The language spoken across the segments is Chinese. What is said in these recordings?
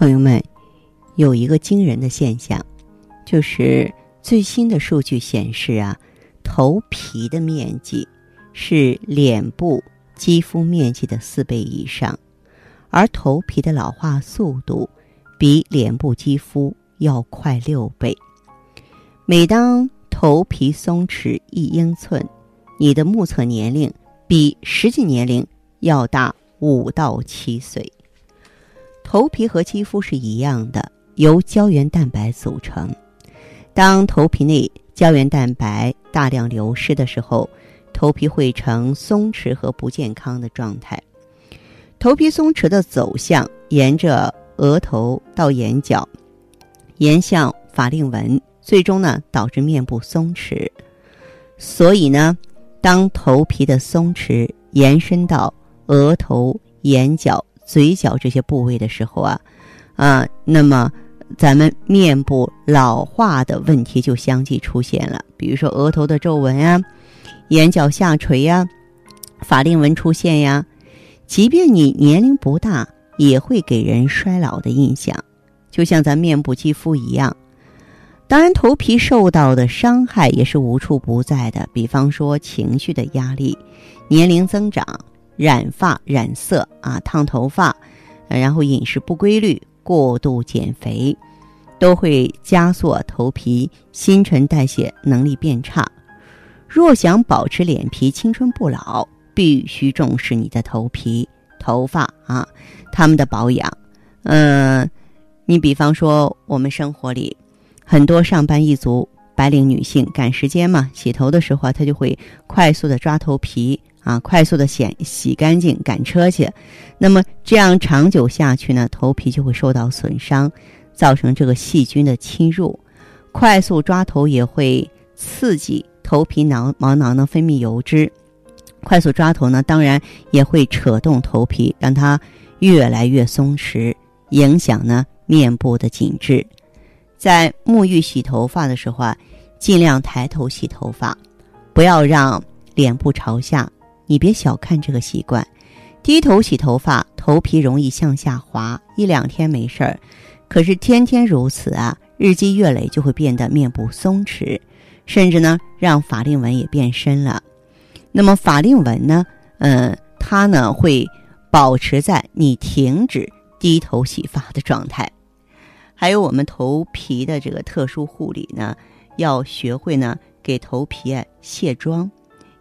朋友们，有一个惊人的现象，就是最新的数据显示啊，头皮的面积是脸部肌肤面积的四倍以上，而头皮的老化速度比脸部肌肤要快六倍。每当头皮松弛一英寸，你的目测年龄比实际年龄要大五到七岁。头皮和肌肤是一样的，由胶原蛋白组成。当头皮内胶原蛋白大量流失的时候，头皮会呈松弛和不健康的状态。头皮松弛的走向，沿着额头到眼角，沿向法令纹，最终呢导致面部松弛。所以呢，当头皮的松弛延伸到额头、眼角。嘴角这些部位的时候啊，啊，那么咱们面部老化的问题就相继出现了。比如说额头的皱纹啊，眼角下垂呀，法令纹出现呀。即便你年龄不大，也会给人衰老的印象，就像咱面部肌肤一样。当然，头皮受到的伤害也是无处不在的，比方说情绪的压力、年龄增长。染发、染色啊，烫头发，然后饮食不规律、过度减肥，都会加速头皮新陈代谢能力变差。若想保持脸皮青春不老，必须重视你的头皮、头发啊，他们的保养。嗯，你比方说，我们生活里很多上班一族、白领女性赶时间嘛，洗头的时候啊她就会快速的抓头皮。啊，快速的洗洗干净，赶车去。那么这样长久下去呢，头皮就会受到损伤，造成这个细菌的侵入。快速抓头也会刺激头皮囊毛囊的分泌油脂。快速抓头呢，当然也会扯动头皮，让它越来越松弛，影响呢面部的紧致。在沐浴洗头发的时候啊，尽量抬头洗头发，不要让脸部朝下。你别小看这个习惯，低头洗头发，头皮容易向下滑，一两天没事儿，可是天天如此啊，日积月累就会变得面部松弛，甚至呢让法令纹也变深了。那么法令纹呢，嗯，它呢会保持在你停止低头洗发的状态。还有我们头皮的这个特殊护理呢，要学会呢给头皮啊卸妆，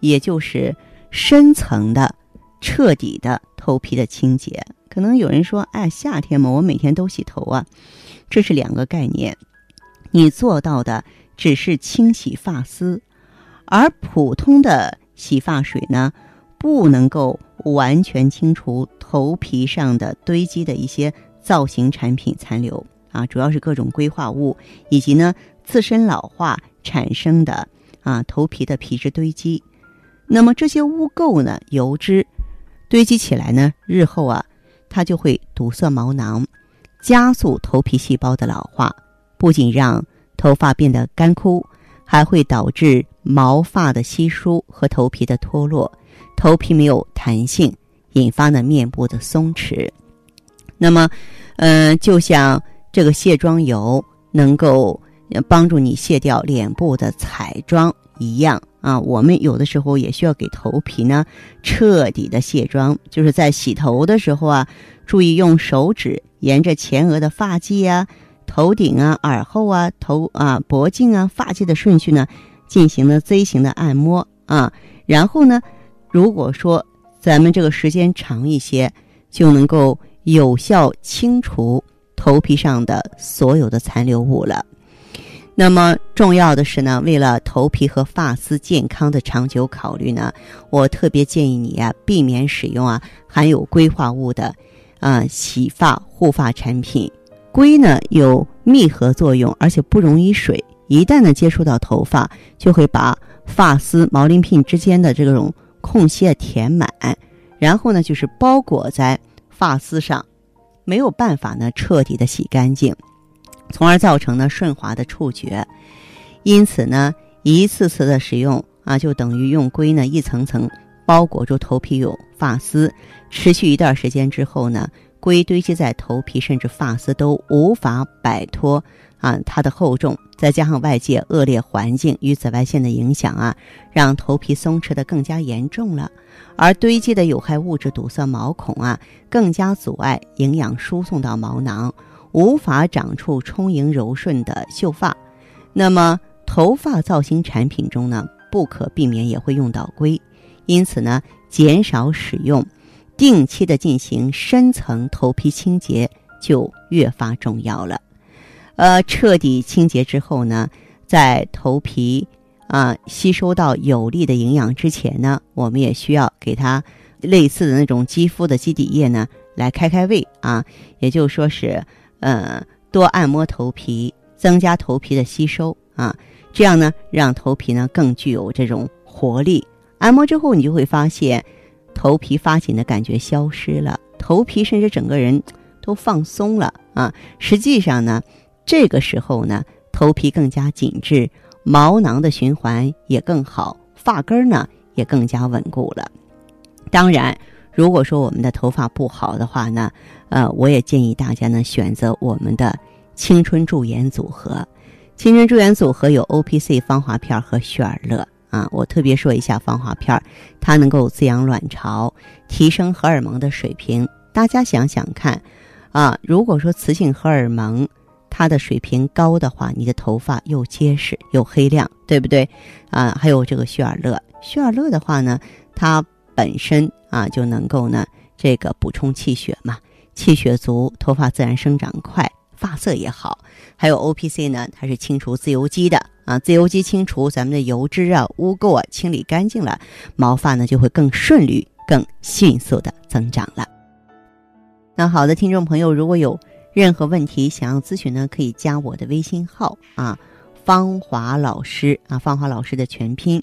也就是。深层的、彻底的头皮的清洁，可能有人说：“哎，夏天嘛，我每天都洗头啊。”这是两个概念。你做到的只是清洗发丝，而普通的洗发水呢，不能够完全清除头皮上的堆积的一些造型产品残留啊，主要是各种硅化物以及呢自身老化产生的啊头皮的皮脂堆积。那么这些污垢呢、油脂堆积起来呢，日后啊，它就会堵塞毛囊，加速头皮细胞的老化，不仅让头发变得干枯，还会导致毛发的稀疏和头皮的脱落，头皮没有弹性，引发呢面部的松弛。那么，嗯，就像这个卸妆油能够帮助你卸掉脸部的彩妆一样。啊，我们有的时候也需要给头皮呢彻底的卸妆，就是在洗头的时候啊，注意用手指沿着前额的发际啊、头顶啊、耳后啊、头啊、脖颈啊、发际的顺序呢，进行了 Z 型的按摩啊。然后呢，如果说咱们这个时间长一些，就能够有效清除头皮上的所有的残留物了。那么重要的是呢，为了头皮和发丝健康的长久考虑呢，我特别建议你啊，避免使用啊含有硅化物的啊洗发护发产品，硅呢有密合作用，而且不溶于水，一旦呢接触到头发，就会把发丝毛鳞片之间的这种空隙填满，然后呢就是包裹在发丝上，没有办法呢彻底的洗干净，从而造成呢顺滑的触觉。因此呢，一次次的使用啊，就等于用硅呢一层层包裹住头皮有发丝，持续一段时间之后呢，硅堆积在头皮甚至发丝都无法摆脱啊它的厚重，再加上外界恶劣环境与紫外线的影响啊，让头皮松弛的更加严重了，而堆积的有害物质堵塞毛孔啊，更加阻碍营养输送到毛囊，无法长出充盈柔顺的秀发，那么。头发造型产品中呢，不可避免也会用到硅，因此呢，减少使用，定期的进行深层头皮清洁就越发重要了。呃，彻底清洁之后呢，在头皮啊吸收到有利的营养之前呢，我们也需要给它类似的那种肌肤的基底液呢来开开胃啊，也就是说是呃多按摩头皮，增加头皮的吸收啊。这样呢，让头皮呢更具有这种活力。按摩之后，你就会发现头皮发紧的感觉消失了，头皮甚至整个人都放松了啊！实际上呢，这个时候呢，头皮更加紧致，毛囊的循环也更好，发根儿呢也更加稳固了。当然，如果说我们的头发不好的话呢，呃，我也建议大家呢选择我们的青春驻颜组合。青春驻颜组合有 O P C 芳华片和旭尔乐啊，我特别说一下芳华片，它能够滋养卵巢，提升荷尔蒙的水平。大家想想看，啊，如果说雌性荷尔蒙它的水平高的话，你的头发又结实又黑亮，对不对？啊，还有这个旭尔乐，旭尔乐的话呢，它本身啊就能够呢这个补充气血嘛，气血足，头发自然生长快。发色也好，还有 O P C 呢，它是清除自由基的啊，自由基清除咱们的油脂啊、污垢啊，清理干净了，毛发呢就会更顺利、更迅速的增长了。那好的，听众朋友，如果有任何问题想要咨询呢，可以加我的微信号啊，芳华老师啊，芳华老师的全拼，